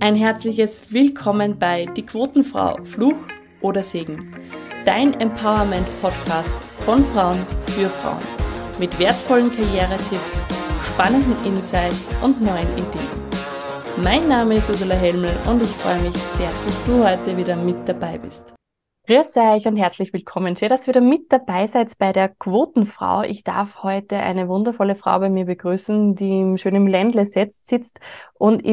Ein herzliches Willkommen bei Die Quotenfrau, Fluch oder Segen. Dein Empowerment-Podcast von Frauen für Frauen. Mit wertvollen Karrieretipps, spannenden Insights und neuen Ideen. Mein Name ist Ursula Helmel und ich freue mich sehr, dass du heute wieder mit dabei bist. Grüß euch und herzlich willkommen. Schön, dass ihr wieder mit dabei seid bei der Quotenfrau. Ich darf heute eine wundervolle Frau bei mir begrüßen, die im schönen Ländle sitzt und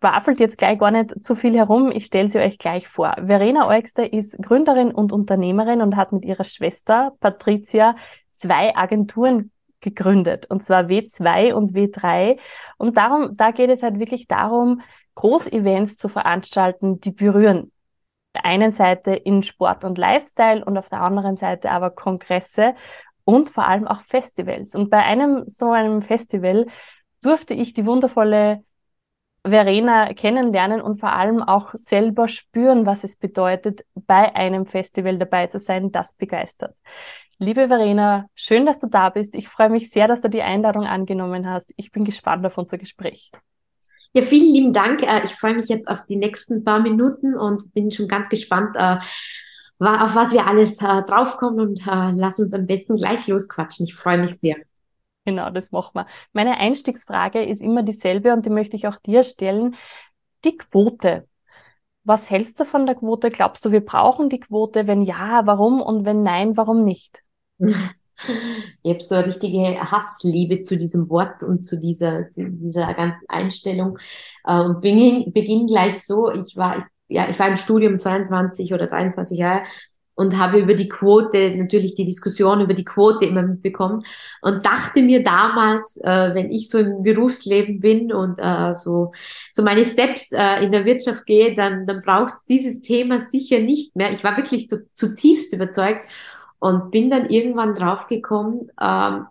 schwafelt jetzt gleich gar nicht zu viel herum. Ich stelle sie euch gleich vor. Verena Eugster ist Gründerin und Unternehmerin und hat mit ihrer Schwester Patricia zwei Agenturen gegründet, und zwar W2 und W3. Und darum, da geht es halt wirklich darum, Großevents zu veranstalten, die berühren der einen Seite in Sport und Lifestyle und auf der anderen Seite aber Kongresse und vor allem auch Festivals. Und bei einem so einem Festival durfte ich die wundervolle Verena kennenlernen und vor allem auch selber spüren, was es bedeutet, bei einem Festival dabei zu sein, das begeistert. Liebe Verena, schön, dass du da bist. Ich freue mich sehr, dass du die Einladung angenommen hast. Ich bin gespannt auf unser Gespräch. Ja, vielen lieben Dank. Äh, ich freue mich jetzt auf die nächsten paar Minuten und bin schon ganz gespannt, äh, auf was wir alles äh, draufkommen und lass uns am besten gleich losquatschen. Ich freue mich sehr. Genau, das machen wir. Meine Einstiegsfrage ist immer dieselbe und die möchte ich auch dir stellen. Die Quote. Was hältst du von der Quote? Glaubst du, wir brauchen die Quote? Wenn ja, warum? Und wenn nein, warum nicht? Ich habe so eine richtige Hassliebe zu diesem Wort und zu dieser, dieser ganzen Einstellung. Äh, und beginn, beginn gleich so, ich war, ja, ich war im Studium 22 oder 23 Jahre und habe über die Quote, natürlich die Diskussion über die Quote immer mitbekommen und dachte mir damals, äh, wenn ich so im Berufsleben bin und äh, so, so meine Steps äh, in der Wirtschaft gehe, dann, dann braucht es dieses Thema sicher nicht mehr. Ich war wirklich zutiefst überzeugt und bin dann irgendwann draufgekommen, ähm,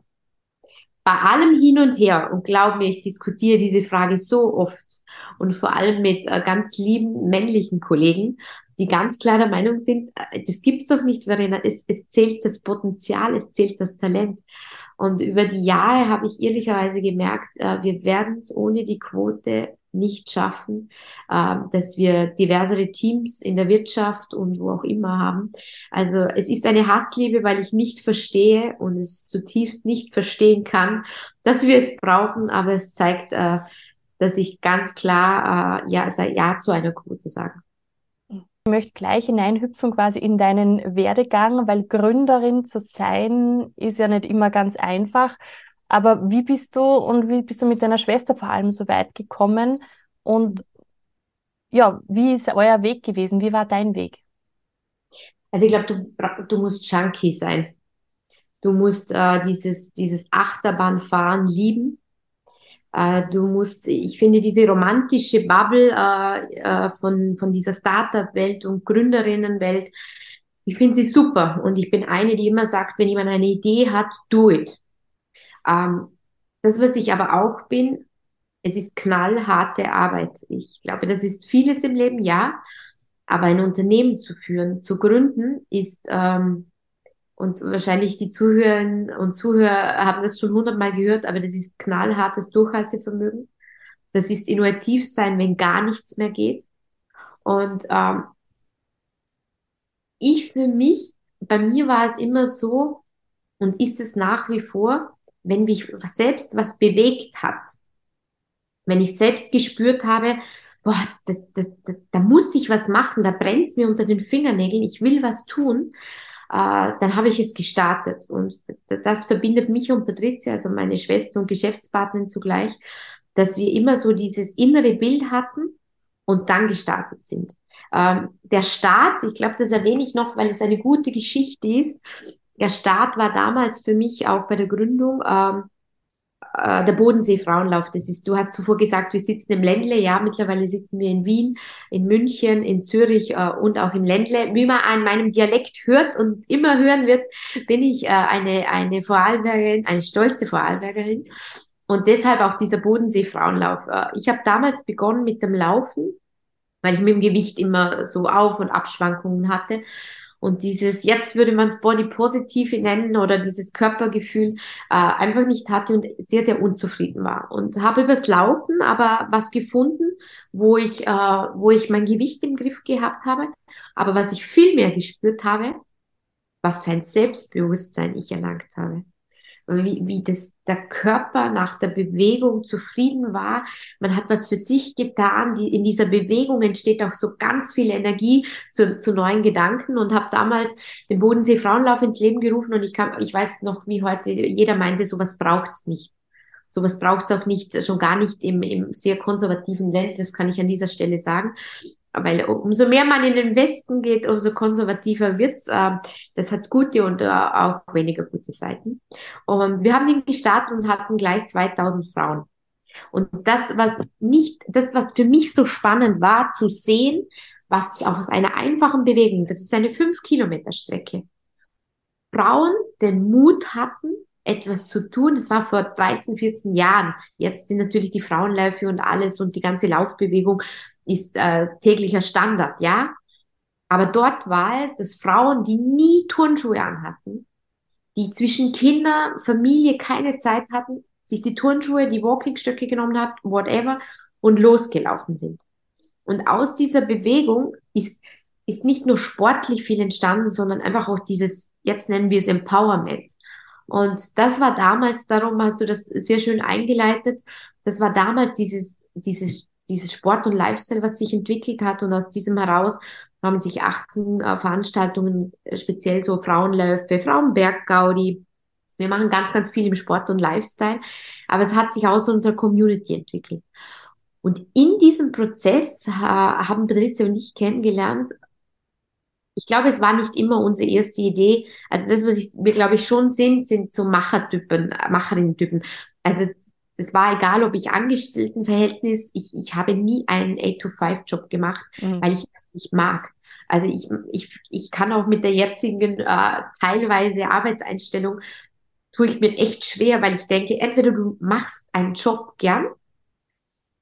bei allem hin und her, und glaub mir, ich diskutiere diese Frage so oft und vor allem mit äh, ganz lieben männlichen Kollegen, die ganz klar der Meinung sind, äh, das gibt's doch nicht, Verena, es, es zählt das Potenzial, es zählt das Talent. Und über die Jahre habe ich ehrlicherweise gemerkt, äh, wir werden es ohne die Quote nicht schaffen, äh, dass wir diversere Teams in der Wirtschaft und wo auch immer haben. Also es ist eine Hassliebe, weil ich nicht verstehe und es zutiefst nicht verstehen kann, dass wir es brauchen, aber es zeigt, dass ich ganz klar äh, ja, ja zu einer Quote sage. Ich möchte gleich hineinhüpfen quasi in deinen Werdegang, weil Gründerin zu sein ist ja nicht immer ganz einfach. Aber wie bist du und wie bist du mit deiner Schwester vor allem so weit gekommen? Und ja, wie ist euer Weg gewesen? Wie war dein Weg? Also ich glaube, du, du musst Junkie sein. Du musst äh, dieses, dieses Achterbahnfahren lieben. Äh, du musst, ich finde, diese romantische Bubble äh, äh, von, von dieser Startup-Welt und Gründerinnenwelt, ich finde sie super. Und ich bin eine, die immer sagt, wenn jemand eine Idee hat, do it. Ähm, das, was ich aber auch bin, es ist knallharte Arbeit. Ich glaube, das ist vieles im Leben, ja. Aber ein Unternehmen zu führen, zu gründen, ist, ähm, und wahrscheinlich die Zuhörerinnen und Zuhörer haben das schon hundertmal gehört, aber das ist knallhartes Durchhaltevermögen. Das ist innovativ sein, wenn gar nichts mehr geht. Und ähm, ich für mich, bei mir war es immer so und ist es nach wie vor, wenn mich selbst was bewegt hat, wenn ich selbst gespürt habe, boah, das, das, das, da muss ich was machen, da brennt es mir unter den Fingernägeln, ich will was tun, äh, dann habe ich es gestartet. Und das verbindet mich und Patricia, also meine Schwester und Geschäftspartnerin zugleich, dass wir immer so dieses innere Bild hatten und dann gestartet sind. Ähm, der Start, ich glaube, das erwähne ich noch, weil es eine gute Geschichte ist, der Start war damals für mich auch bei der Gründung ähm, äh, der Bodensee Frauenlauf. Das ist, du hast zuvor gesagt, wir sitzen im Ländle. Ja, mittlerweile sitzen wir in Wien, in München, in Zürich äh, und auch im Ländle. Wie man an meinem Dialekt hört und immer hören wird, bin ich äh, eine, eine Vorarlbergerin, eine stolze Vorarlbergerin. Und deshalb auch dieser Bodensee Frauenlauf. Äh, ich habe damals begonnen mit dem Laufen, weil ich mit dem Gewicht immer so Auf- und Abschwankungen hatte und dieses, jetzt würde man es Body Positive nennen oder dieses Körpergefühl äh, einfach nicht hatte und sehr, sehr unzufrieden war. Und habe übers Laufen aber was gefunden, wo ich, äh, wo ich mein Gewicht im Griff gehabt habe. Aber was ich viel mehr gespürt habe, was für ein Selbstbewusstsein ich erlangt habe wie, wie das, der Körper nach der Bewegung zufrieden war. Man hat was für sich getan. Die, in dieser Bewegung entsteht auch so ganz viel Energie zu, zu neuen Gedanken und habe damals den Bodensee Frauenlauf ins Leben gerufen und ich kann, ich weiß noch, wie heute jeder meinte, sowas braucht's nicht. Sowas braucht's auch nicht, schon gar nicht im, im sehr konservativen Land, das kann ich an dieser Stelle sagen weil umso mehr man in den Westen geht, umso konservativer wird's. Äh, das hat gute und äh, auch weniger gute Seiten. Und wir haben den gestartet und hatten gleich 2000 Frauen. Und das, was nicht, das, was für mich so spannend war, zu sehen, was sich auch aus einer einfachen Bewegung, das ist eine 5 Kilometer Strecke, Frauen den Mut hatten, etwas zu tun. Das war vor 13, 14 Jahren. Jetzt sind natürlich die Frauenläufe und alles und die ganze Laufbewegung ist äh, täglicher Standard, ja. Aber dort war es, dass Frauen, die nie Turnschuhe anhatten, die zwischen Kinder, Familie keine Zeit hatten, sich die Turnschuhe, die Walkingstöcke genommen hat, whatever, und losgelaufen sind. Und aus dieser Bewegung ist, ist nicht nur sportlich viel entstanden, sondern einfach auch dieses, jetzt nennen wir es Empowerment. Und das war damals, darum hast du das sehr schön eingeleitet, das war damals dieses, dieses dieses Sport und Lifestyle, was sich entwickelt hat. Und aus diesem heraus haben sich 18 äh, Veranstaltungen, äh, speziell so Frauenläufe, Frauenberggaudi. Wir machen ganz, ganz viel im Sport und Lifestyle. Aber es hat sich aus unserer Community entwickelt. Und in diesem Prozess äh, haben Patricia und ich kennengelernt, ich glaube, es war nicht immer unsere erste Idee. Also das, was ich, wir glaube ich schon sind, sind so Machertypen, Macherinnen-Typen. Also das war egal, ob ich Angestelltenverhältnis, ich, ich habe nie einen 8-to-5-Job gemacht, mhm. weil ich das nicht mag. Also ich, ich, ich kann auch mit der jetzigen äh, teilweise Arbeitseinstellung, tue ich mir echt schwer, weil ich denke, entweder du machst einen Job gern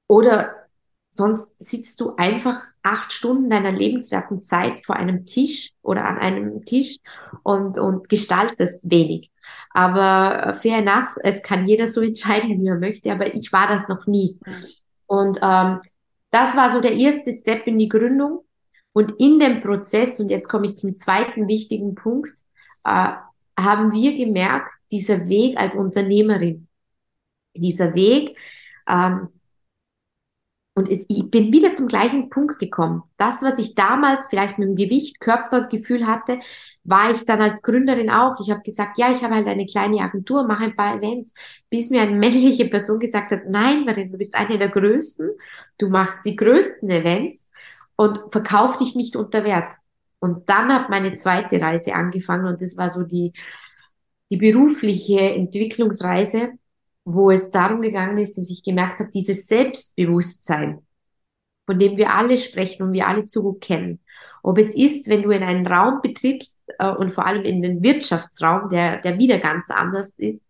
oder sonst sitzt du einfach acht Stunden deiner lebenswerten Zeit vor einem Tisch oder an einem Tisch und, und gestaltest wenig. Aber fair enough, es kann jeder so entscheiden, wie er möchte, aber ich war das noch nie. Und ähm, das war so der erste Step in die Gründung. Und in dem Prozess, und jetzt komme ich zum zweiten wichtigen Punkt, äh, haben wir gemerkt, dieser Weg als Unternehmerin, dieser Weg, ähm, und es, ich bin wieder zum gleichen Punkt gekommen. Das, was ich damals vielleicht mit dem Gewicht, Körpergefühl hatte, war ich dann als Gründerin auch. Ich habe gesagt, ja, ich habe halt eine kleine Agentur, mache ein paar Events, bis mir eine männliche Person gesagt hat, nein, Marin, du bist eine der größten, du machst die größten Events und verkauf dich nicht unter Wert. Und dann hat meine zweite Reise angefangen und das war so die, die berufliche Entwicklungsreise, wo es darum gegangen ist, dass ich gemerkt habe, dieses Selbstbewusstsein, von dem wir alle sprechen und wir alle zu gut kennen. Ob es ist, wenn du in einen Raum betrittst äh, und vor allem in den Wirtschaftsraum, der, der wieder ganz anders ist,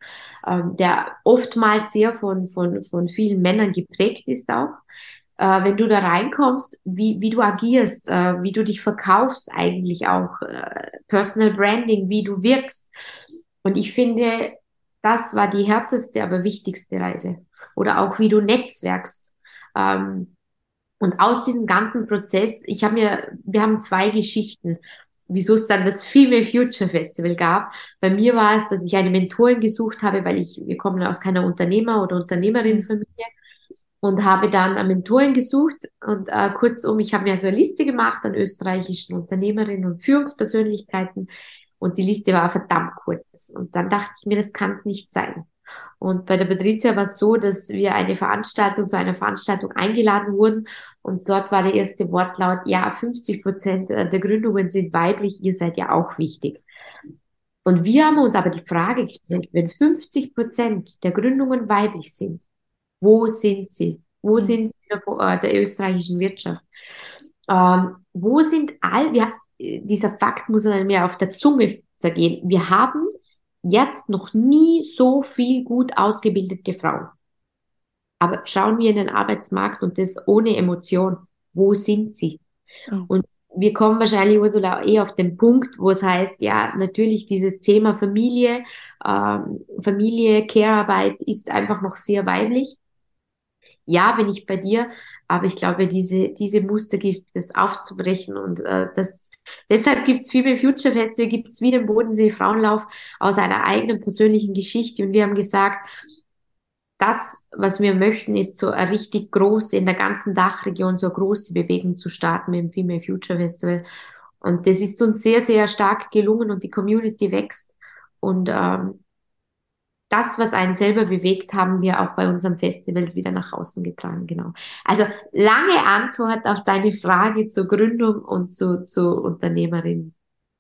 ähm, der oftmals sehr von, von, von vielen Männern geprägt ist auch. Äh, wenn du da reinkommst, wie, wie du agierst, äh, wie du dich verkaufst eigentlich auch, äh, Personal Branding, wie du wirkst. Und ich finde, das war die härteste, aber wichtigste Reise. Oder auch wie du netzwerkst. Ähm, und aus diesem ganzen Prozess, ich habe mir, wir haben zwei Geschichten, wieso es dann das Female Future Festival gab. Bei mir war es, dass ich eine Mentorin gesucht habe, weil ich, wir kommen aus keiner Unternehmer- oder Unternehmerinnenfamilie und habe dann eine Mentorin gesucht und äh, kurzum, ich habe mir also eine Liste gemacht an österreichischen Unternehmerinnen und Führungspersönlichkeiten, und die Liste war verdammt kurz. Und dann dachte ich mir, das kann es nicht sein. Und bei der Patricia war es so, dass wir eine Veranstaltung zu einer Veranstaltung eingeladen wurden und dort war der erste Wortlaut, ja, 50 Prozent der Gründungen sind weiblich, ihr seid ja auch wichtig. Und wir haben uns aber die Frage gestellt, wenn 50 Prozent der Gründungen weiblich sind, wo sind sie? Wo mhm. sind sie der, äh, der österreichischen Wirtschaft? Ähm, wo sind all, wir, dieser Fakt muss mir auf der Zunge zergehen. Wir haben jetzt noch nie so viel gut ausgebildete Frauen. Aber schauen wir in den Arbeitsmarkt und das ohne Emotion. Wo sind sie? Mhm. Und wir kommen wahrscheinlich, Ursula, eh auf den Punkt, wo es heißt, ja, natürlich dieses Thema Familie, ähm, Familie, Care-Arbeit ist einfach noch sehr weiblich. Ja, bin ich bei dir, aber ich glaube, diese, diese Muster gibt es aufzubrechen und äh, das, deshalb gibt's Female Future Festival, gibt's wie den Bodensee Frauenlauf aus einer eigenen persönlichen Geschichte und wir haben gesagt, das, was wir möchten, ist so eine richtig große, in der ganzen Dachregion so eine große Bewegung zu starten mit dem Female Future Festival. Und das ist uns sehr, sehr stark gelungen und die Community wächst. Und ähm, das, was einen selber bewegt, haben wir auch bei unseren Festivals wieder nach außen getragen, genau. Also lange Antwort auf deine Frage zur Gründung und zu, zu Unternehmerin,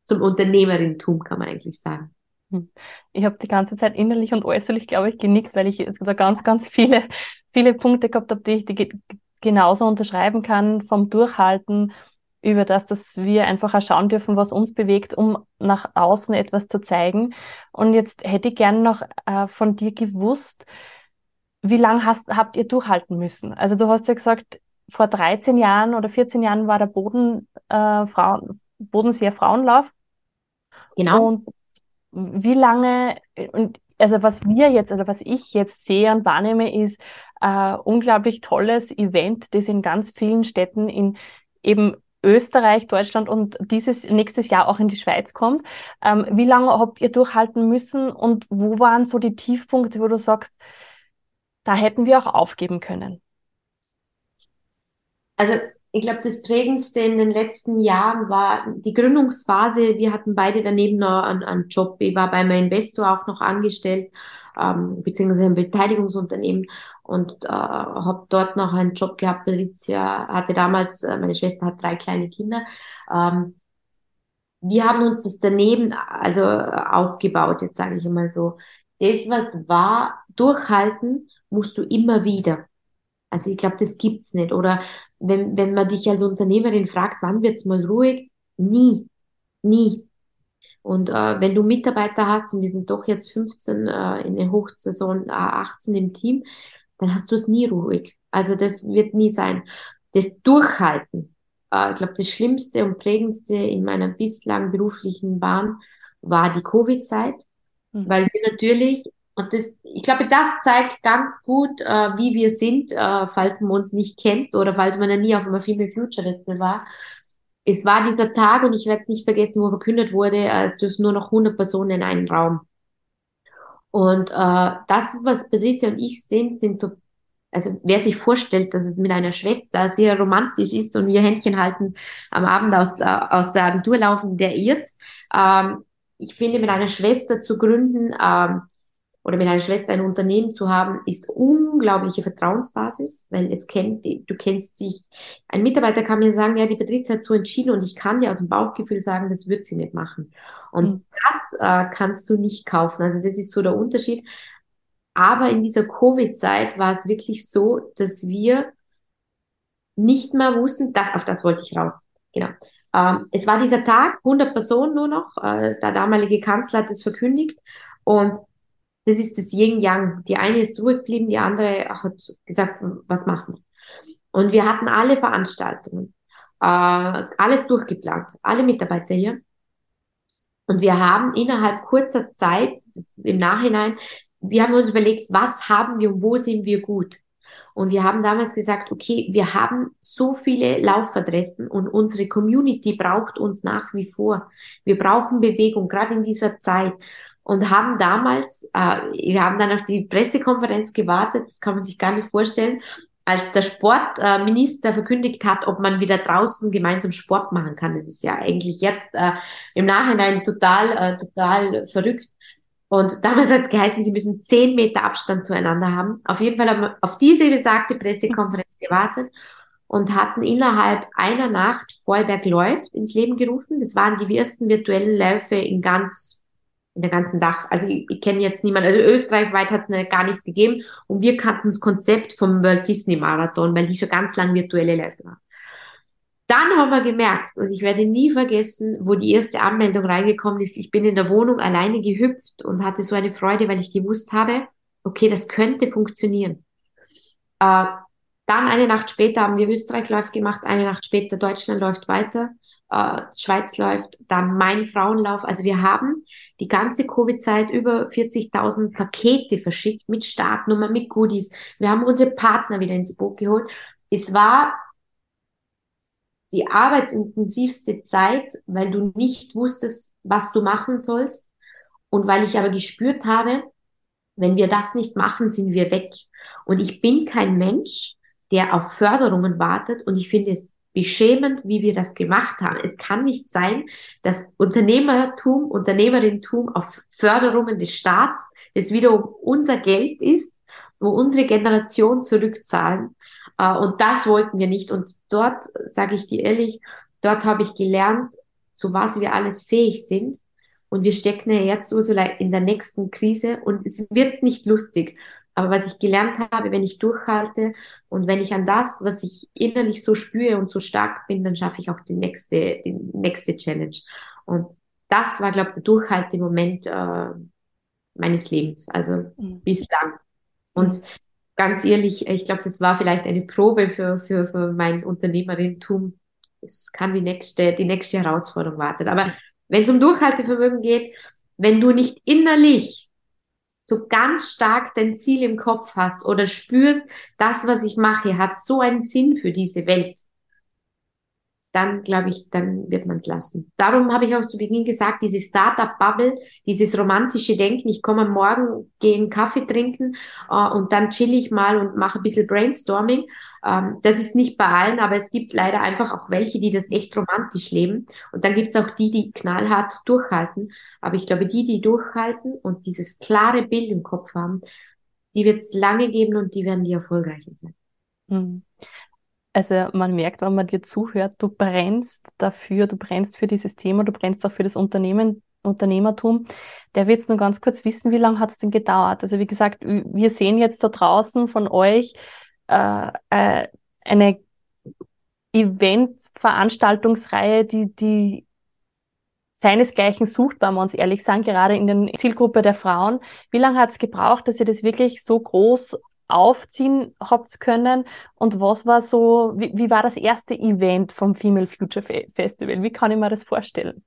zum Unternehmerintum, kann man eigentlich sagen. Hm. Ich habe die ganze Zeit innerlich und äußerlich, glaube ich, genickt, weil ich da ganz, ganz viele, viele Punkte gehabt habe, die ich die genauso unterschreiben kann, vom Durchhalten über das, dass wir einfach auch schauen dürfen, was uns bewegt, um nach außen etwas zu zeigen. Und jetzt hätte ich gerne noch äh, von dir gewusst, wie lange hast, habt ihr durchhalten müssen? Also du hast ja gesagt, vor 13 Jahren oder 14 Jahren war der Boden, äh, Frauen, Bodenseer Frauenlauf. Genau. Und wie lange, und also was wir jetzt, also was ich jetzt sehe und wahrnehme, ist äh, unglaublich tolles Event, das in ganz vielen Städten in eben Österreich, Deutschland und dieses nächstes Jahr auch in die Schweiz kommt. Ähm, wie lange habt ihr durchhalten müssen und wo waren so die Tiefpunkte, wo du sagst, da hätten wir auch aufgeben können? Also ich glaube, das Prägendste in den letzten Jahren war die Gründungsphase. Wir hatten beide daneben noch einen, einen Job. Ich war bei meinem Investor auch noch angestellt, ähm, beziehungsweise ein Beteiligungsunternehmen und äh, habe dort noch einen Job gehabt. Patricia hatte damals, äh, meine Schwester hat drei kleine Kinder. Ähm, wir haben uns das daneben also aufgebaut, jetzt sage ich mal so. Das, was war, durchhalten musst du immer wieder. Also ich glaube, das gibt's nicht. Oder wenn, wenn man dich als Unternehmerin fragt, wann wird's mal ruhig? Nie. Nie. Und äh, wenn du Mitarbeiter hast, und wir sind doch jetzt 15 äh, in der Hochsaison, äh, 18 im Team, dann hast du es nie ruhig. Also das wird nie sein. Das Durchhalten. Äh, ich glaube, das Schlimmste und Prägendste in meiner bislang beruflichen Bahn war die Covid-Zeit, mhm. weil wir natürlich und das, ich glaube, das zeigt ganz gut, äh, wie wir sind, äh, falls man uns nicht kennt oder falls man ja nie auf einem Female Future Festival war. Es war dieser Tag und ich werde es nicht vergessen, wo verkündet wurde, äh, dürfen nur noch 100 Personen in einen Raum. Und äh, das, was Patricia und ich sind, sind so, also wer sich vorstellt, dass es mit einer Schwester, die romantisch ist und wir Händchen halten, am Abend aus, äh, aus der Agentur laufen, der irrt. Ähm, ich finde, mit einer Schwester zu gründen, ähm, oder mit einer Schwester ein Unternehmen zu haben, ist unglaubliche Vertrauensbasis, weil es kennt, du kennst dich. Ein Mitarbeiter kann mir sagen, ja, die Patrizia hat so entschieden und ich kann dir aus dem Bauchgefühl sagen, das wird sie nicht machen. Und mhm. das äh, kannst du nicht kaufen. Also das ist so der Unterschied. Aber in dieser Covid-Zeit war es wirklich so, dass wir nicht mehr wussten, das, auf das wollte ich raus. Genau. Ähm, es war dieser Tag, 100 Personen nur noch. Äh, der damalige Kanzler hat es verkündigt. Und das ist das Yin-Yang. Die eine ist ruhig geblieben, die andere hat gesagt, was machen wir? Und wir hatten alle Veranstaltungen, äh, alles durchgeplant, alle Mitarbeiter hier. Und wir haben innerhalb kurzer Zeit, im Nachhinein, wir haben uns überlegt, was haben wir und wo sind wir gut? Und wir haben damals gesagt, okay, wir haben so viele Laufadressen und unsere Community braucht uns nach wie vor. Wir brauchen Bewegung, gerade in dieser Zeit und haben damals, äh, wir haben dann auf die Pressekonferenz gewartet, das kann man sich gar nicht vorstellen, als der Sportminister äh, verkündigt hat, ob man wieder draußen gemeinsam Sport machen kann. Das ist ja eigentlich jetzt äh, im Nachhinein total, äh, total verrückt. Und damals hat es geheißen, sie müssen zehn Meter Abstand zueinander haben. Auf jeden Fall haben wir auf diese besagte Pressekonferenz gewartet und hatten innerhalb einer Nacht Vorarlberg läuft ins Leben gerufen. Das waren die ersten virtuellen Läufe in ganz in der ganzen Dach. Also ich, ich kenne jetzt niemanden, also österreichweit hat es gar nichts gegeben und wir kannten das Konzept vom World Disney Marathon, weil die schon ganz lang virtuelle Läufe haben. Dann haben wir gemerkt, und ich werde nie vergessen, wo die erste Anmeldung reingekommen ist, ich bin in der Wohnung alleine gehüpft und hatte so eine Freude, weil ich gewusst habe, okay, das könnte funktionieren. Äh, Dann eine Nacht später haben wir Österreich läuft gemacht, eine Nacht später Deutschland läuft weiter, äh, Schweiz läuft, dann mein Frauenlauf. Also wir haben die ganze Covid-Zeit über 40.000 Pakete verschickt mit Startnummer, mit Goodies. Wir haben unsere Partner wieder ins Boot geholt. Es war die arbeitsintensivste Zeit, weil du nicht wusstest, was du machen sollst. Und weil ich aber gespürt habe, wenn wir das nicht machen, sind wir weg. Und ich bin kein Mensch, der auf Förderungen wartet. Und ich finde es beschämend, wie wir das gemacht haben. Es kann nicht sein, dass Unternehmertum, Unternehmerinnentum auf Förderungen des Staats, das wiederum unser Geld ist, wo unsere Generation zurückzahlen. Äh, und das wollten wir nicht. Und dort, sage ich dir ehrlich, dort habe ich gelernt, zu was wir alles fähig sind. Und wir stecken ja jetzt, Ursula, in der nächsten Krise und es wird nicht lustig. Aber was ich gelernt habe, wenn ich durchhalte und wenn ich an das, was ich innerlich so spüre und so stark bin, dann schaffe ich auch die nächste, die nächste Challenge. Und das war, glaube ich, der Durchhaltemoment äh, meines Lebens, also mhm. bislang. Und ganz ehrlich, ich glaube, das war vielleicht eine Probe für, für, für mein Unternehmerinnentum. Es kann die nächste, die nächste Herausforderung warten. Aber wenn es um Durchhaltevermögen geht, wenn du nicht innerlich so ganz stark dein Ziel im Kopf hast oder spürst, das, was ich mache, hat so einen Sinn für diese Welt, dann glaube ich, dann wird man es lassen. Darum habe ich auch zu Beginn gesagt, diese Startup-Bubble, dieses romantische Denken, ich komme am Morgen, gehe einen Kaffee trinken äh, und dann chill ich mal und mache ein bisschen Brainstorming. Ähm, das ist nicht bei allen, aber es gibt leider einfach auch welche, die das echt romantisch leben. Und dann gibt es auch die, die knallhart durchhalten. Aber ich glaube, die, die durchhalten und dieses klare Bild im Kopf haben, die wird es lange geben und die werden die erfolgreichen sein. Mhm. Also man merkt, wenn man dir zuhört, du brennst dafür, du brennst für dieses Thema, du brennst auch für das Unternehmen, Unternehmertum. Der wird jetzt nur ganz kurz wissen, wie lange hat es denn gedauert? Also wie gesagt, wir sehen jetzt da draußen von euch äh, äh, eine Event-Veranstaltungsreihe, die, die seinesgleichen sucht, wenn wir uns ehrlich sagen, gerade in der Zielgruppe der Frauen. Wie lange hat es gebraucht, dass ihr das wirklich so groß aufziehen habt können? Und was war so, wie, wie war das erste Event vom Female Future Festival? Wie kann ich mir das vorstellen?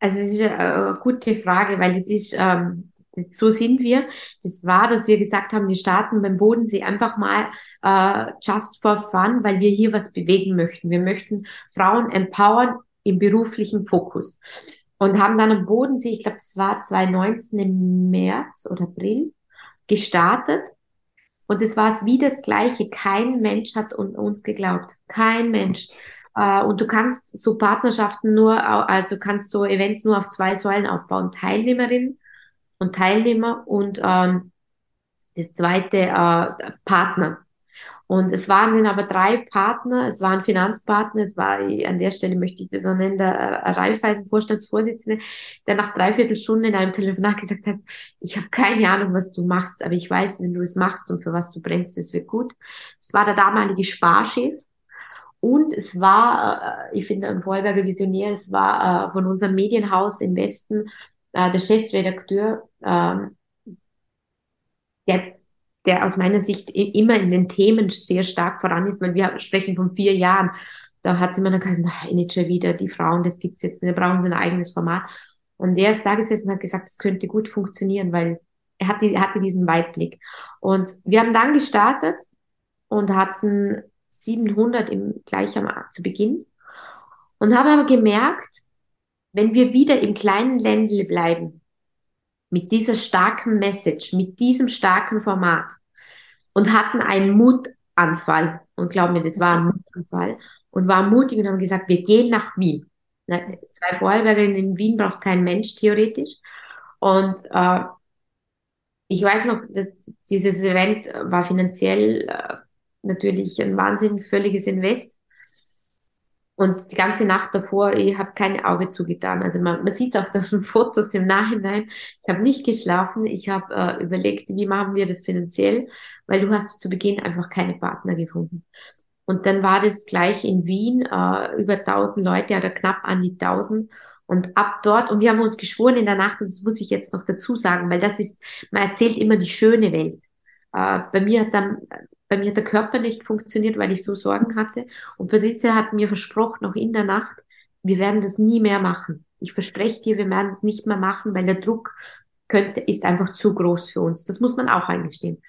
Also es ist eine gute Frage, weil das ist, ähm, so sind wir. Das war, dass wir gesagt haben, wir starten beim Bodensee einfach mal äh, just for fun, weil wir hier was bewegen möchten. Wir möchten Frauen empowern im beruflichen Fokus. Und haben dann am Bodensee, ich glaube, es war 2019 im März oder April, gestartet. Und es war wie das Gleiche. Kein Mensch hat uns geglaubt. Kein Mensch. Uh, und du kannst so Partnerschaften nur, also kannst so Events nur auf zwei Säulen aufbauen. Teilnehmerinnen und Teilnehmer und ähm, das zweite äh, Partner. Und es waren dann aber drei Partner, es waren Finanzpartner, es war, an der Stelle möchte ich das auch nennen, der äh, Raiffeisen Vorstandsvorsitzende, der nach dreiviertel Stunde in einem Telefonat gesagt hat, ich habe keine Ahnung, was du machst, aber ich weiß, wenn du es machst und für was du brennst, es wird gut. Es war der damalige Sparchef und es war, äh, ich finde, ein Vorarlberger Visionär, es war äh, von unserem Medienhaus im Westen der Chefredakteur, ähm, der, der aus meiner Sicht immer in den Themen sehr stark voran ist, weil wir sprechen von vier Jahren. Da hat sie mir dann gesagt, nicht schon wieder die Frauen, das gibt's jetzt, wir brauchen sie ein eigenes Format. Und der ist da gesessen und hat gesagt, das könnte gut funktionieren, weil er, hat er hatte diesen Weitblick. Und wir haben dann gestartet und hatten 700 im, gleich am, zu Beginn und haben aber gemerkt, wenn wir wieder im kleinen Ländle bleiben, mit dieser starken Message, mit diesem starken Format und hatten einen Mutanfall, und glaub mir, das war ein Mutanfall, und waren mutig und haben gesagt, wir gehen nach Wien. Zwei Vorarlbergerinnen in Wien braucht kein Mensch theoretisch. Und äh, ich weiß noch, dass dieses Event war finanziell äh, natürlich ein Wahnsinn, völliges Invest. Und die ganze Nacht davor, ich habe kein Auge zugetan. Also man, man sieht auch auf den Fotos im Nachhinein, ich habe nicht geschlafen. Ich habe äh, überlegt, wie machen wir das finanziell, weil du hast zu Beginn einfach keine Partner gefunden. Und dann war das gleich in Wien, äh, über 1000 Leute oder knapp an die 1000. Und ab dort, und wir haben uns geschworen in der Nacht, und das muss ich jetzt noch dazu sagen, weil das ist, man erzählt immer die schöne Welt. Äh, bei mir hat dann bei mir hat der Körper nicht funktioniert, weil ich so Sorgen hatte. Und Patricia hat mir versprochen, noch in der Nacht, wir werden das nie mehr machen. Ich verspreche dir, wir werden es nicht mehr machen, weil der Druck könnte, ist einfach zu groß für uns. Das muss man auch eingestehen.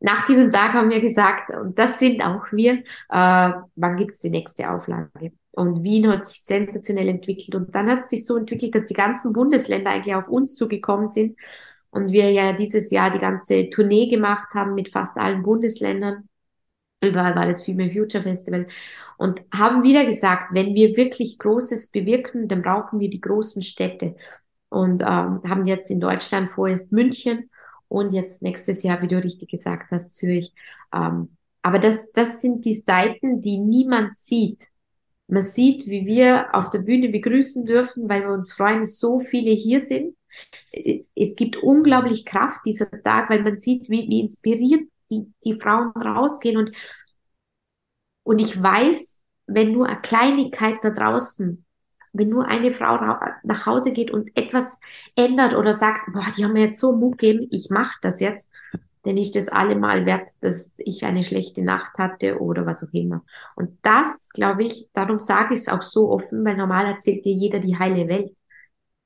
Nach diesem Tag haben wir gesagt, und das sind auch wir, äh, wann gibt es die nächste Auflage? Und Wien hat sich sensationell entwickelt. Und dann hat es sich so entwickelt, dass die ganzen Bundesländer eigentlich auf uns zugekommen sind. Und wir ja dieses Jahr die ganze Tournee gemacht haben mit fast allen Bundesländern. Überall war das Female Future Festival. Und haben wieder gesagt, wenn wir wirklich Großes bewirken, dann brauchen wir die großen Städte. Und ähm, haben jetzt in Deutschland vorerst München und jetzt nächstes Jahr, wie du richtig gesagt hast, Zürich. Ähm, aber das, das sind die Seiten, die niemand sieht. Man sieht, wie wir auf der Bühne begrüßen dürfen, weil wir uns freuen, dass so viele hier sind. Es gibt unglaublich Kraft dieser Tag, weil man sieht, wie, wie inspiriert die, die Frauen rausgehen. Und, und ich weiß, wenn nur eine Kleinigkeit da draußen, wenn nur eine Frau nach Hause geht und etwas ändert oder sagt, boah, die haben mir jetzt so Mut gegeben, ich mache das jetzt, dann ist das allemal wert, dass ich eine schlechte Nacht hatte oder was auch immer. Und das, glaube ich, darum sage ich es auch so offen, weil normal erzählt dir jeder die heile Welt.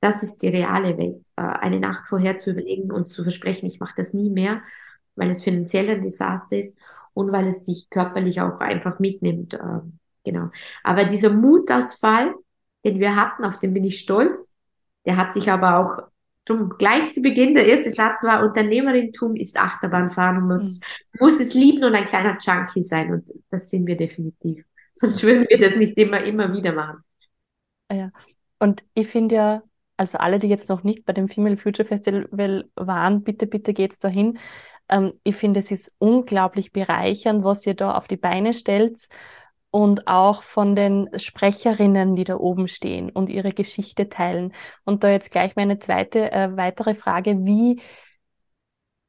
Das ist die reale Welt. Äh, eine Nacht vorher zu überlegen und zu versprechen, ich mache das nie mehr, weil es finanziell ein Desaster ist und weil es dich körperlich auch einfach mitnimmt. Ähm, genau. Aber dieser Mutausfall, den wir hatten, auf den bin ich stolz. Der hat dich aber auch Drum gleich zu Beginn, der erste Satz war, Unternehmerintum ist Achterbahnfahren und muss, mhm. muss es lieben und ein kleiner Junkie sein. Und das sind wir definitiv. Sonst würden wir das nicht immer, immer wieder machen. Ja. Und ich finde ja, also alle, die jetzt noch nicht bei dem Female Future Festival waren, bitte, bitte geht's dahin. Ähm, ich finde, es ist unglaublich bereichernd, was ihr da auf die Beine stellt und auch von den Sprecherinnen, die da oben stehen und ihre Geschichte teilen. Und da jetzt gleich meine zweite äh, weitere Frage, wie,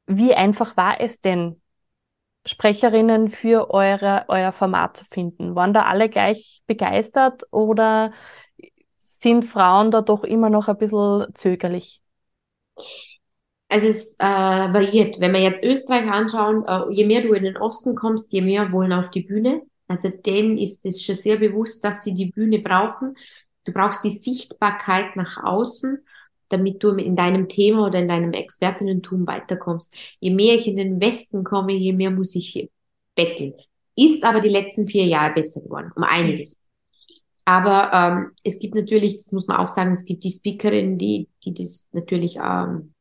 wie einfach war es denn, Sprecherinnen für eure, euer Format zu finden? Waren da alle gleich begeistert oder sind Frauen da doch immer noch ein bisschen zögerlich? Also es äh, variiert. Wenn wir jetzt Österreich anschauen, äh, je mehr du in den Osten kommst, je mehr wollen auf die Bühne. Also denen ist es schon sehr bewusst, dass sie die Bühne brauchen. Du brauchst die Sichtbarkeit nach außen, damit du in deinem Thema oder in deinem Expertinnentum weiterkommst. Je mehr ich in den Westen komme, je mehr muss ich betteln. Ist aber die letzten vier Jahre besser geworden, um einiges. Aber ähm, es gibt natürlich, das muss man auch sagen, es gibt die Speakerinnen, die, die das natürlich ähm,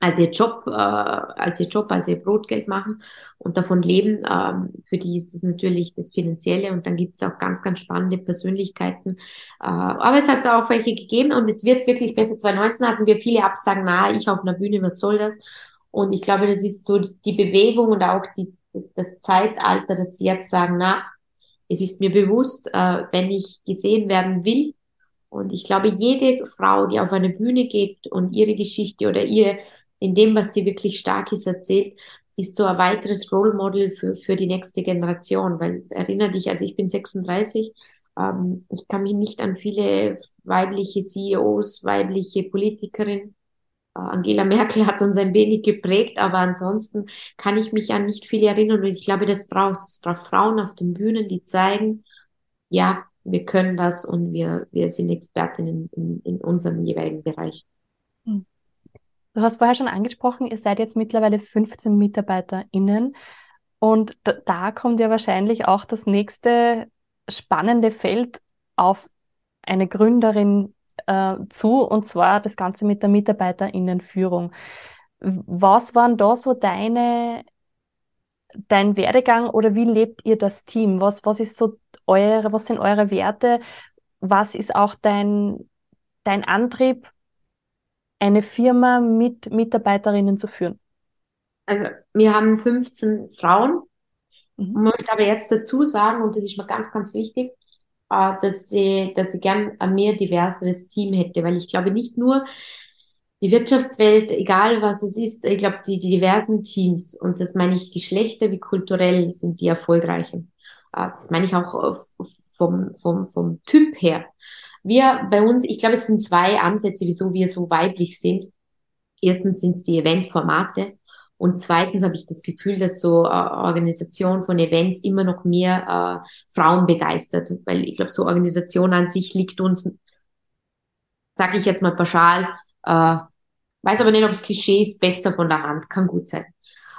als ihr Job, äh, als ihr Job, als ihr Brotgeld machen und davon leben. Ähm, für die ist es natürlich das Finanzielle und dann gibt es auch ganz, ganz spannende Persönlichkeiten. Äh, aber es hat da auch welche gegeben und es wird wirklich besser. 2019 hatten wir viele Absagen, na, ich auf einer Bühne, was soll das? Und ich glaube, das ist so die Bewegung und auch die, das Zeitalter, dass sie jetzt sagen, na, es ist mir bewusst, äh, wenn ich gesehen werden will, und ich glaube, jede Frau, die auf eine Bühne geht und ihre Geschichte oder ihr in dem, was sie wirklich stark ist, erzählt, ist so ein weiteres Role Model für, für die nächste Generation. Weil erinnere dich, also ich bin 36, ähm, ich kann mich nicht an viele weibliche CEOs, weibliche Politikerinnen. Äh, Angela Merkel hat uns ein wenig geprägt, aber ansonsten kann ich mich an nicht viele erinnern. Und ich glaube, das braucht es. braucht Frauen auf den Bühnen, die zeigen, ja, wir können das und wir, wir sind Expertinnen in, in unserem jeweiligen Bereich. Du hast vorher schon angesprochen, ihr seid jetzt mittlerweile 15 MitarbeiterInnen und da, da kommt ja wahrscheinlich auch das nächste spannende Feld auf eine Gründerin äh, zu, und zwar das Ganze mit der MitarbeiterInnenführung. Was waren da so deine, dein Werdegang oder wie lebt ihr das Team? Was, was ist so eure, was sind eure Werte? Was ist auch dein, dein Antrieb, eine Firma mit Mitarbeiterinnen zu führen? Also wir haben 15 Frauen. Mhm. Ich möchte aber jetzt dazu sagen, und das ist mir ganz, ganz wichtig, äh, dass ich, dass ich gern ein mehr diverseres Team hätte, weil ich glaube nicht nur die Wirtschaftswelt, egal was es ist, ich glaube die, die diversen Teams, und das meine ich Geschlechter wie kulturell, sind die erfolgreichen. Äh, das meine ich auch vom, vom, vom Typ her. Wir bei uns, ich glaube, es sind zwei Ansätze, wieso wir so weiblich sind. Erstens sind es die Eventformate Und zweitens habe ich das Gefühl, dass so äh, Organisation von Events immer noch mehr äh, Frauen begeistert, weil ich glaube, so Organisation an sich liegt uns, sage ich jetzt mal pauschal, äh, weiß aber nicht, ob es Klischee ist, besser von der Hand, kann gut sein.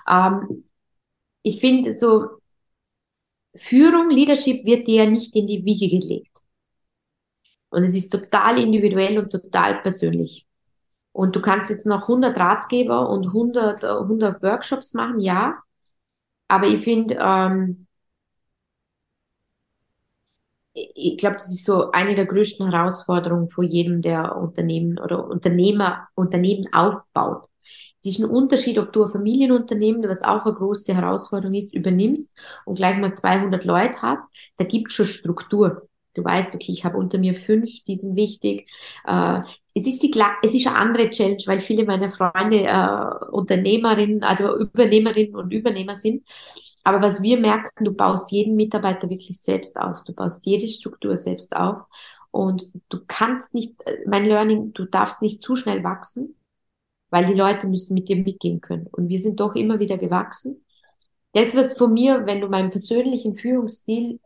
Ähm, ich finde so, Führung, Leadership wird dir ja nicht in die Wiege gelegt. Und es ist total individuell und total persönlich. Und du kannst jetzt noch 100 Ratgeber und 100, 100 Workshops machen, ja. Aber ich finde, ähm, ich glaube, das ist so eine der größten Herausforderungen vor jedem, der Unternehmen oder Unternehmer, Unternehmen aufbaut. Es ist ein Unterschied, ob du ein Familienunternehmen, was auch eine große Herausforderung ist, übernimmst und gleich mal 200 Leute hast. Da gibt schon Struktur. Du weißt, okay, ich habe unter mir fünf, die sind wichtig. Äh, es ist die, es ist eine andere Challenge, weil viele meiner Freunde äh, Unternehmerinnen, also Übernehmerinnen und Übernehmer sind. Aber was wir merken, du baust jeden Mitarbeiter wirklich selbst auf. Du baust jede Struktur selbst auf. Und du kannst nicht, mein Learning, du darfst nicht zu schnell wachsen, weil die Leute müssen mit dir mitgehen können. Und wir sind doch immer wieder gewachsen. Das, was von mir, wenn du meinen persönlichen Führungsstil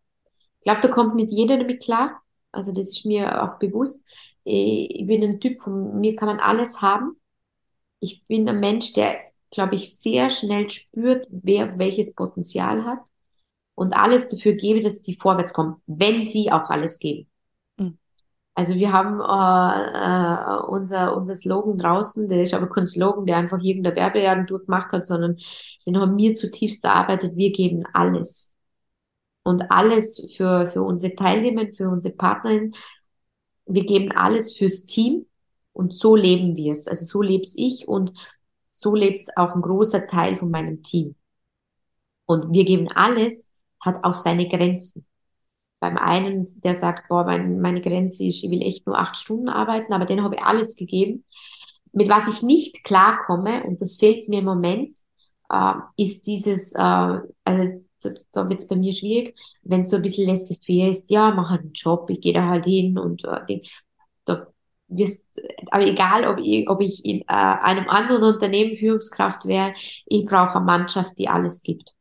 ich glaube, da kommt nicht jeder damit klar. Also das ist mir auch bewusst. Ich bin ein Typ, von mir kann man alles haben. Ich bin ein Mensch, der, glaube ich, sehr schnell spürt, wer welches Potenzial hat und alles dafür gebe, dass die vorwärts kommen, wenn sie auch alles geben. Mhm. Also wir haben äh, äh, unser, unser Slogan draußen, der ist aber kein Slogan, der einfach irgendeine Werbeagentur gemacht hat, sondern den haben wir zutiefst erarbeitet. Wir geben alles und alles für, für unsere Teilnehmer, für unsere Partnerinnen. Wir geben alles fürs Team und so leben wir es. Also so leb's ich und so lebt es auch ein großer Teil von meinem Team. Und wir geben alles, hat auch seine Grenzen. Beim einen, der sagt, boah, mein, meine Grenze ist, ich will echt nur acht Stunden arbeiten, aber den habe ich alles gegeben. Mit was ich nicht klarkomme, und das fehlt mir im Moment, äh, ist dieses, äh, also da wird es bei mir schwierig, wenn es so ein bisschen laissez-faire ist, ja, mach halt einen Job, ich gehe da halt hin und äh, da wirst, aber egal, ob ich, ob ich in äh, einem anderen Unternehmen Führungskraft wäre, ich brauche eine Mannschaft, die alles gibt.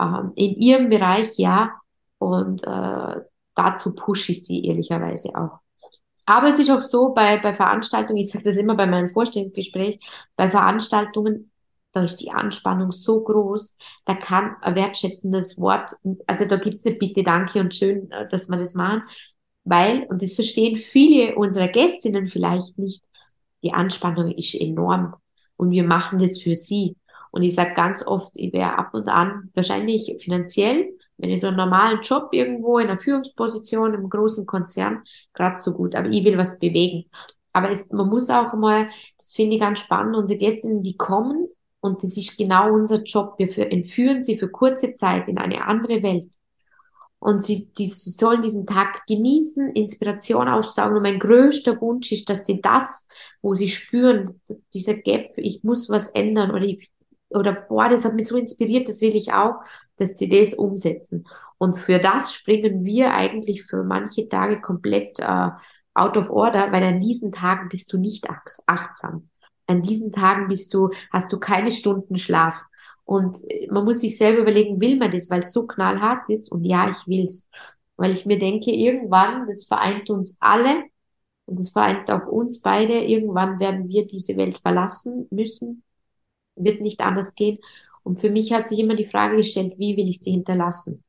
Ähm, in ihrem Bereich ja und äh, dazu pushe ich sie ehrlicherweise auch. Aber es ist auch so, bei, bei Veranstaltungen, ich sage das immer bei meinem Vorstellungsgespräch, bei Veranstaltungen, da ist die Anspannung so groß, da kann ein wertschätzendes Wort, also da gibt's eine Bitte, Danke und schön, äh, dass wir das machen, weil, und das verstehen viele unserer Gästinnen vielleicht nicht, die Anspannung ist enorm und wir machen das für sie. Und ich sage ganz oft, ich wäre ab und an wahrscheinlich finanziell, wenn ich so einen normalen Job irgendwo in einer Führungsposition im großen Konzern, gerade so gut, aber ich will was bewegen. Aber es, man muss auch mal, das finde ich ganz spannend, unsere Gästinnen, die kommen und das ist genau unser Job. Wir entführen sie für kurze Zeit in eine andere Welt. Und sie, die, sie sollen diesen Tag genießen, Inspiration aufsaugen. Und mein größter Wunsch ist, dass sie das, wo sie spüren, dieser Gap, ich muss was ändern oder ich, oder boah, das hat mich so inspiriert, das will ich auch, dass sie das umsetzen. Und für das springen wir eigentlich für manche Tage komplett äh, out of order, weil an diesen Tagen bist du nicht achtsam an diesen Tagen bist du, hast du keine Stunden Schlaf. Und man muss sich selber überlegen, will man das, weil es so knallhart ist? Und ja, ich will's. Weil ich mir denke, irgendwann, das vereint uns alle und das vereint auch uns beide. Irgendwann werden wir diese Welt verlassen müssen. Wird nicht anders gehen. Und für mich hat sich immer die Frage gestellt, wie will ich sie hinterlassen?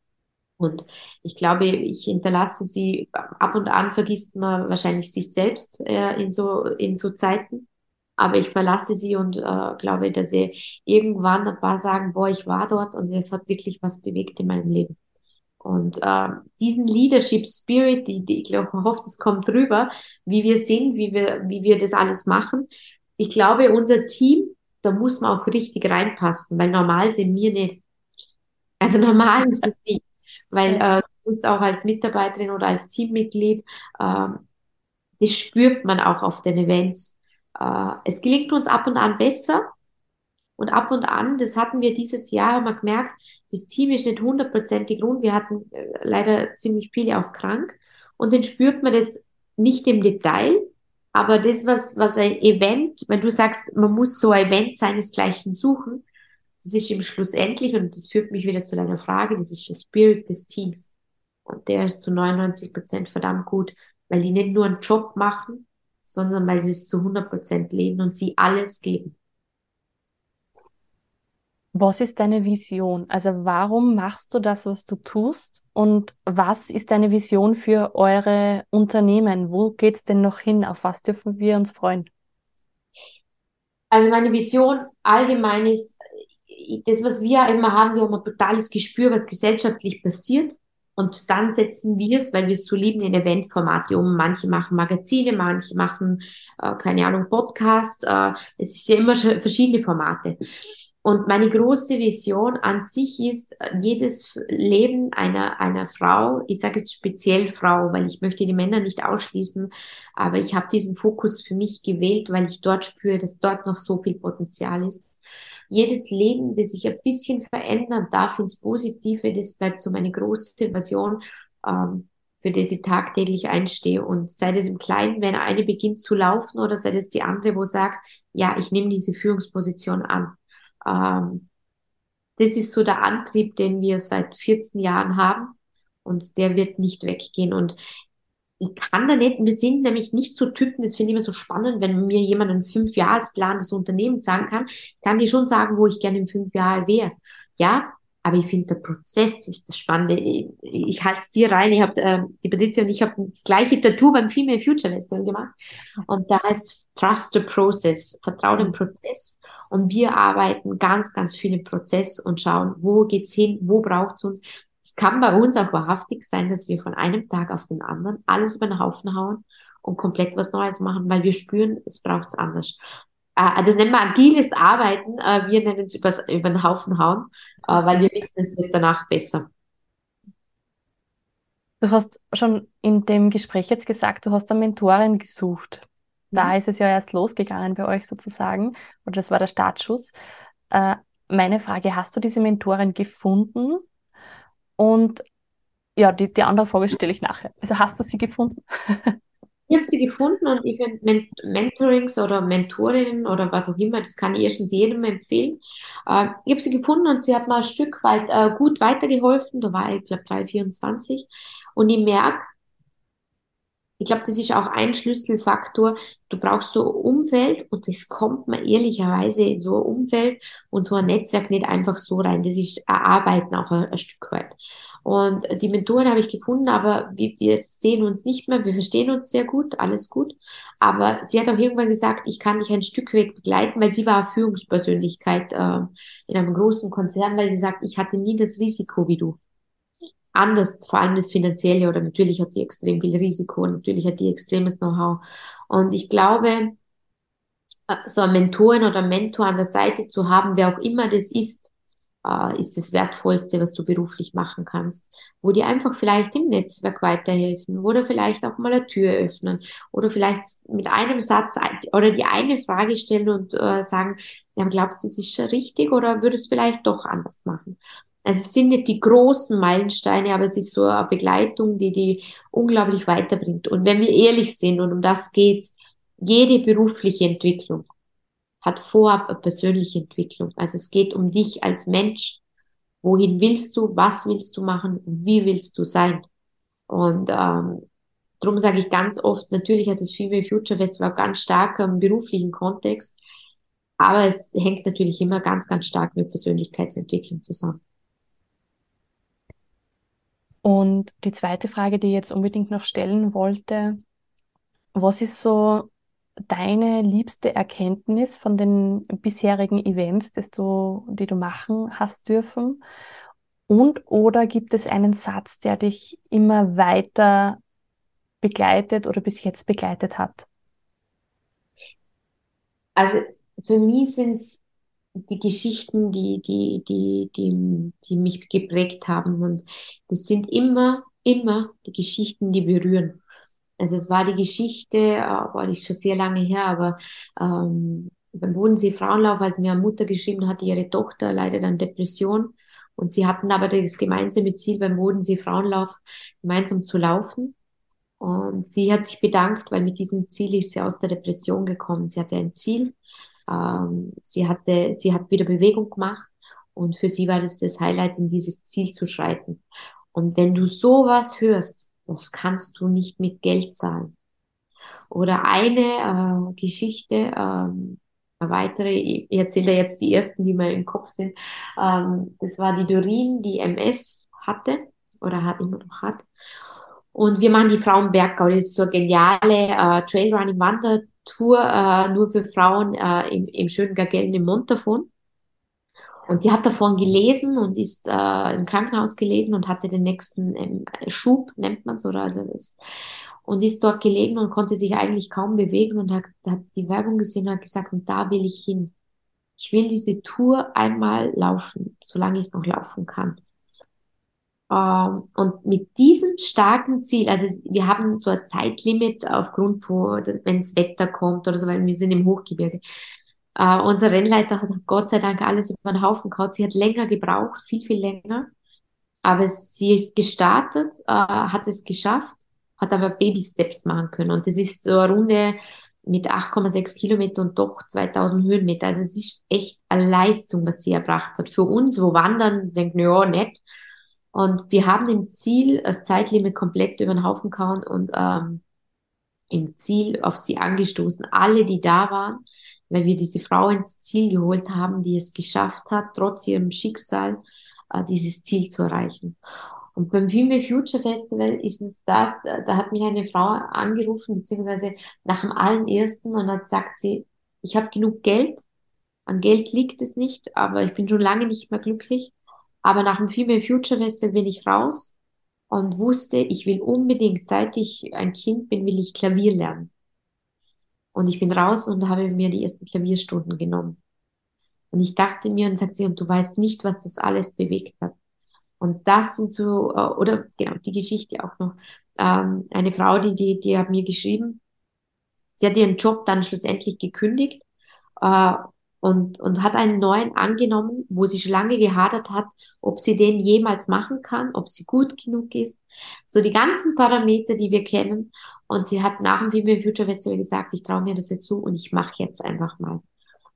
Und ich glaube, ich hinterlasse sie, ab und an vergisst man wahrscheinlich sich selbst äh, in so, in so Zeiten aber ich verlasse sie und äh, glaube, dass sie irgendwann ein paar sagen, boah, ich war dort und es hat wirklich was bewegt in meinem Leben. Und äh, diesen Leadership Spirit, die, die ich glaube, hoffe, das kommt drüber, wie wir sind, wie wir, wie wir das alles machen. Ich glaube, unser Team, da muss man auch richtig reinpassen, weil normal sind wir nicht. Also normal ist das nicht, weil äh, du musst auch als Mitarbeiterin oder als Teammitglied, äh, das spürt man auch auf den Events äh, es gelingt uns ab und an besser. Und ab und an, das hatten wir dieses Jahr, haben wir gemerkt, das Team ist nicht hundertprozentig rund. Wir hatten äh, leider ziemlich viele auch krank. Und dann spürt man das nicht im Detail, aber das, was, was ein Event, wenn du sagst, man muss so ein Event seinesgleichen suchen, das ist im schlussendlich, und das führt mich wieder zu deiner Frage, das ist der Spirit des Teams. Und der ist zu 99 Prozent verdammt gut, weil die nicht nur einen Job machen, sondern weil sie es zu 100 Prozent leben und sie alles geben. Was ist deine Vision? Also warum machst du das, was du tust? Und was ist deine Vision für eure Unternehmen? Wo geht's denn noch hin? Auf was dürfen wir uns freuen? Also meine Vision allgemein ist, das, was wir immer haben, wir haben ein brutales Gespür, was gesellschaftlich passiert. Und dann setzen wir es, weil wir es so lieben, in Eventformate um. Manche machen Magazine, manche machen, äh, keine Ahnung, Podcast. Äh, es ist ja immer verschiedene Formate. Und meine große Vision an sich ist, jedes Leben einer, einer Frau, ich sage jetzt speziell Frau, weil ich möchte die Männer nicht ausschließen, aber ich habe diesen Fokus für mich gewählt, weil ich dort spüre, dass dort noch so viel Potenzial ist. Jedes Leben, das sich ein bisschen verändern darf ins Positive, das bleibt so meine große Version, ähm, für die ich tagtäglich einstehe. Und sei das im Kleinen, wenn eine beginnt zu laufen oder sei das die andere, wo sagt, ja, ich nehme diese Führungsposition an ähm, das ist so der Antrieb, den wir seit 14 Jahren haben und der wird nicht weggehen. Und ich kann da nicht, wir sind nämlich nicht so Typen, das finde ich immer so spannend, wenn mir jemand einen Fünfjahresplan des Unternehmens sagen kann, kann ich schon sagen, wo ich gerne in fünf Jahren wäre. Ja, aber ich finde, der Prozess ist das Spannende. Ich, ich halte es dir rein. Ich habe äh, die Patricia und ich haben das gleiche Tattoo beim Female Future Festival gemacht. Und da heißt Trust the Process, Vertrau dem Prozess. Und wir arbeiten ganz, ganz viel im Prozess und schauen, wo geht's hin, wo braucht's uns. Es kann bei uns auch wahrhaftig sein, dass wir von einem Tag auf den anderen alles über den Haufen hauen und komplett was Neues machen, weil wir spüren, es braucht's anders. Äh, das nennen wir agiles Arbeiten. Äh, wir nennen es über, über den Haufen hauen, äh, weil wir wissen, es wird danach besser. Du hast schon in dem Gespräch jetzt gesagt, du hast eine Mentorin gesucht. Da mhm. ist es ja erst losgegangen bei euch sozusagen, oder das war der Startschuss. Äh, meine Frage, hast du diese Mentorin gefunden? Und ja, die, die andere Frage stelle ich nachher. Also hast du sie gefunden? Ich habe sie gefunden und ich finde Mentorings oder Mentorinnen oder was auch immer, das kann ich erstens jedem empfehlen. Äh, ich habe sie gefunden und sie hat mir ein Stück weit äh, gut weitergeholfen. Da war ich, glaube 3, 24. Und ich merke, ich glaube, das ist auch ein Schlüsselfaktor. Du brauchst so ein Umfeld und das kommt man ehrlicherweise in so ein Umfeld und so ein Netzwerk nicht einfach so rein. Das ist Arbeiten auch ein, ein Stück weit. Und die Mentoren habe ich gefunden, aber wir, wir sehen uns nicht mehr, wir verstehen uns sehr gut, alles gut. Aber sie hat auch irgendwann gesagt, ich kann dich ein Stück weg begleiten, weil sie war Führungspersönlichkeit äh, in einem großen Konzern, weil sie sagt, ich hatte nie das Risiko wie du. Anders, vor allem das Finanzielle oder natürlich hat die extrem viel Risiko natürlich hat die extremes Know-how. Und ich glaube, äh, so ein Mentorin oder Mentor an der Seite zu haben, wer auch immer das ist, äh, ist das Wertvollste, was du beruflich machen kannst. Wo die einfach vielleicht im Netzwerk weiterhelfen oder vielleicht auch mal eine Tür öffnen oder vielleicht mit einem Satz oder die eine Frage stellen und äh, sagen, ja, glaubst du, das ist schon richtig oder würdest du vielleicht doch anders machen? Also es sind nicht die großen Meilensteine, aber es ist so eine Begleitung, die die unglaublich weiterbringt. Und wenn wir ehrlich sind, und um das geht's, jede berufliche Entwicklung hat vorab eine persönliche Entwicklung. Also es geht um dich als Mensch. Wohin willst du? Was willst du machen? Wie willst du sein? Und ähm, darum sage ich ganz oft, natürlich hat das Female Future Festival ganz stark im beruflichen Kontext, aber es hängt natürlich immer ganz, ganz stark mit Persönlichkeitsentwicklung zusammen. Und die zweite Frage, die ich jetzt unbedingt noch stellen wollte, was ist so deine liebste Erkenntnis von den bisherigen Events, das du, die du machen hast dürfen? Und oder gibt es einen Satz, der dich immer weiter begleitet oder bis jetzt begleitet hat? Also für mich sind es die Geschichten, die, die, die, die, die mich geprägt haben. Und das sind immer, immer die Geschichten, die berühren. Also es war die Geschichte, äh, boah, die schon sehr lange her, aber ähm, beim Bodensee Frauenlauf, als mir eine Mutter geschrieben hat, ihre Tochter leidet an Depression. Und sie hatten aber das gemeinsame Ziel beim Bodensee Frauenlauf, gemeinsam zu laufen. Und sie hat sich bedankt, weil mit diesem Ziel ist sie aus der Depression gekommen. Sie hatte ein Ziel. Ähm, sie hatte, sie hat wieder Bewegung gemacht Und für sie war das das Highlight, in dieses Ziel zu schreiten. Und wenn du sowas hörst, das kannst du nicht mit Geld zahlen. Oder eine äh, Geschichte, ähm, eine weitere, ich erzähle jetzt die ersten, die mir im Kopf sind. Ähm, das war die Dorin, die MS hatte oder hat immer noch hat. Und wir machen die Frauenberggau. Das ist so eine geniale äh, Trailrunning-Wandertour, äh, nur für Frauen äh, im, im schönen Gagellen im Montafon. Und die hat davon gelesen und ist äh, im Krankenhaus gelegen und hatte den nächsten ähm, Schub, nennt man es, oder also das, und ist dort gelegen und konnte sich eigentlich kaum bewegen und hat, hat die Werbung gesehen und hat gesagt, und da will ich hin. Ich will diese Tour einmal laufen, solange ich noch laufen kann. Ähm, und mit diesem starken Ziel, also wir haben so ein Zeitlimit aufgrund von, wenn das Wetter kommt oder so, weil wir sind im Hochgebirge. Uh, unser Rennleiter hat Gott sei Dank alles über den Haufen gehauen. Sie hat länger gebraucht, viel, viel länger. Aber sie ist gestartet, uh, hat es geschafft, hat aber Baby-Steps machen können. Und das ist so eine Runde mit 8,6 Kilometer und doch 2000 Höhenmeter. Also es ist echt eine Leistung, was sie erbracht hat. Für uns, wo wandern, denken, ja, nett. Und wir haben im Ziel das Zeitlimit komplett über den Haufen gehauen und ähm, im Ziel auf sie angestoßen. Alle, die da waren, weil wir diese Frau ins Ziel geholt haben, die es geschafft hat, trotz ihrem Schicksal, äh, dieses Ziel zu erreichen. Und beim Female Future Festival ist es da, da hat mich eine Frau angerufen, beziehungsweise nach dem allerersten und hat sagt sie, ich habe genug Geld, an Geld liegt es nicht, aber ich bin schon lange nicht mehr glücklich. Aber nach dem Female Future Festival bin ich raus und wusste, ich will unbedingt, seit ich ein Kind bin, will ich Klavier lernen. Und ich bin raus und habe mir die ersten Klavierstunden genommen. Und ich dachte mir und sagt sie, und du weißt nicht, was das alles bewegt hat. Und das sind so, äh, oder genau, die Geschichte auch noch. Ähm, eine Frau, die, die, die hat mir geschrieben, sie hat ihren Job dann schlussendlich gekündigt äh, und, und hat einen neuen angenommen, wo sie schon lange gehadert hat, ob sie den jemals machen kann, ob sie gut genug ist. So die ganzen Parameter, die wir kennen. Und sie hat nach dem Female Future Festival gesagt, ich traue mir das jetzt zu und ich mache jetzt einfach mal.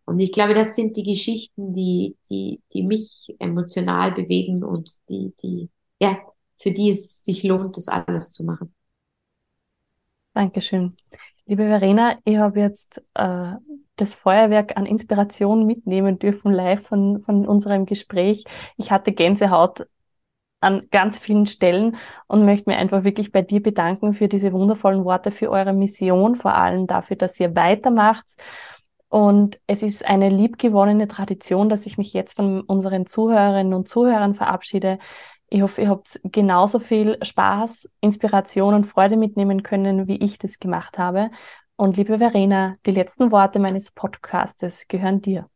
Und ich glaube, das sind die Geschichten, die, die, die mich emotional bewegen und die, die, ja, für die es sich lohnt, das alles zu machen. Dankeschön. Liebe Verena, ich habe jetzt äh, das Feuerwerk an Inspiration mitnehmen dürfen live von, von unserem Gespräch. Ich hatte Gänsehaut an ganz vielen Stellen und möchte mir einfach wirklich bei dir bedanken für diese wundervollen Worte, für eure Mission, vor allem dafür, dass ihr weitermacht. Und es ist eine liebgewonnene Tradition, dass ich mich jetzt von unseren Zuhörerinnen und Zuhörern verabschiede. Ich hoffe, ihr habt genauso viel Spaß, Inspiration und Freude mitnehmen können, wie ich das gemacht habe. Und liebe Verena, die letzten Worte meines Podcastes gehören dir.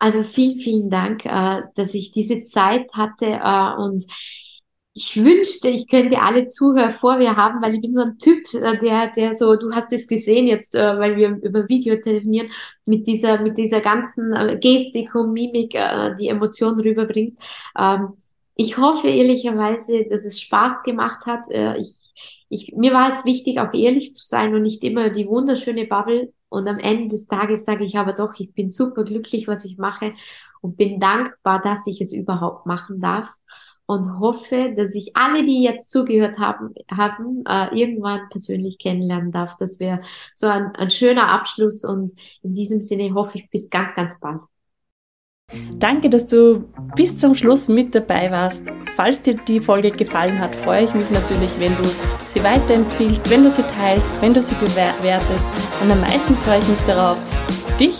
Also vielen, vielen Dank, äh, dass ich diese Zeit hatte äh, und ich wünschte, ich könnte alle Zuhörer vor mir haben, weil ich bin so ein Typ, äh, der, der so, du hast es gesehen jetzt, äh, weil wir über Video telefonieren, mit dieser, mit dieser ganzen äh, Gestik und Mimik, die Emotionen rüberbringt. Ähm, ich hoffe ehrlicherweise, dass es Spaß gemacht hat. Ich, ich, mir war es wichtig, auch ehrlich zu sein und nicht immer die wunderschöne Bubble. Und am Ende des Tages sage ich aber doch, ich bin super glücklich, was ich mache und bin dankbar, dass ich es überhaupt machen darf und hoffe, dass ich alle, die jetzt zugehört haben, haben äh, irgendwann persönlich kennenlernen darf. Das wäre so ein, ein schöner Abschluss und in diesem Sinne hoffe ich bis ganz, ganz bald. Danke, dass du bis zum Schluss mit dabei warst. Falls dir die Folge gefallen hat, freue ich mich natürlich, wenn du sie weiterempfiehlst, wenn du sie teilst, wenn du sie bewertest. Und am meisten freue ich mich darauf, dich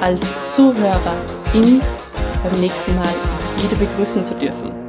als Zuhörerin beim nächsten Mal wieder begrüßen zu dürfen.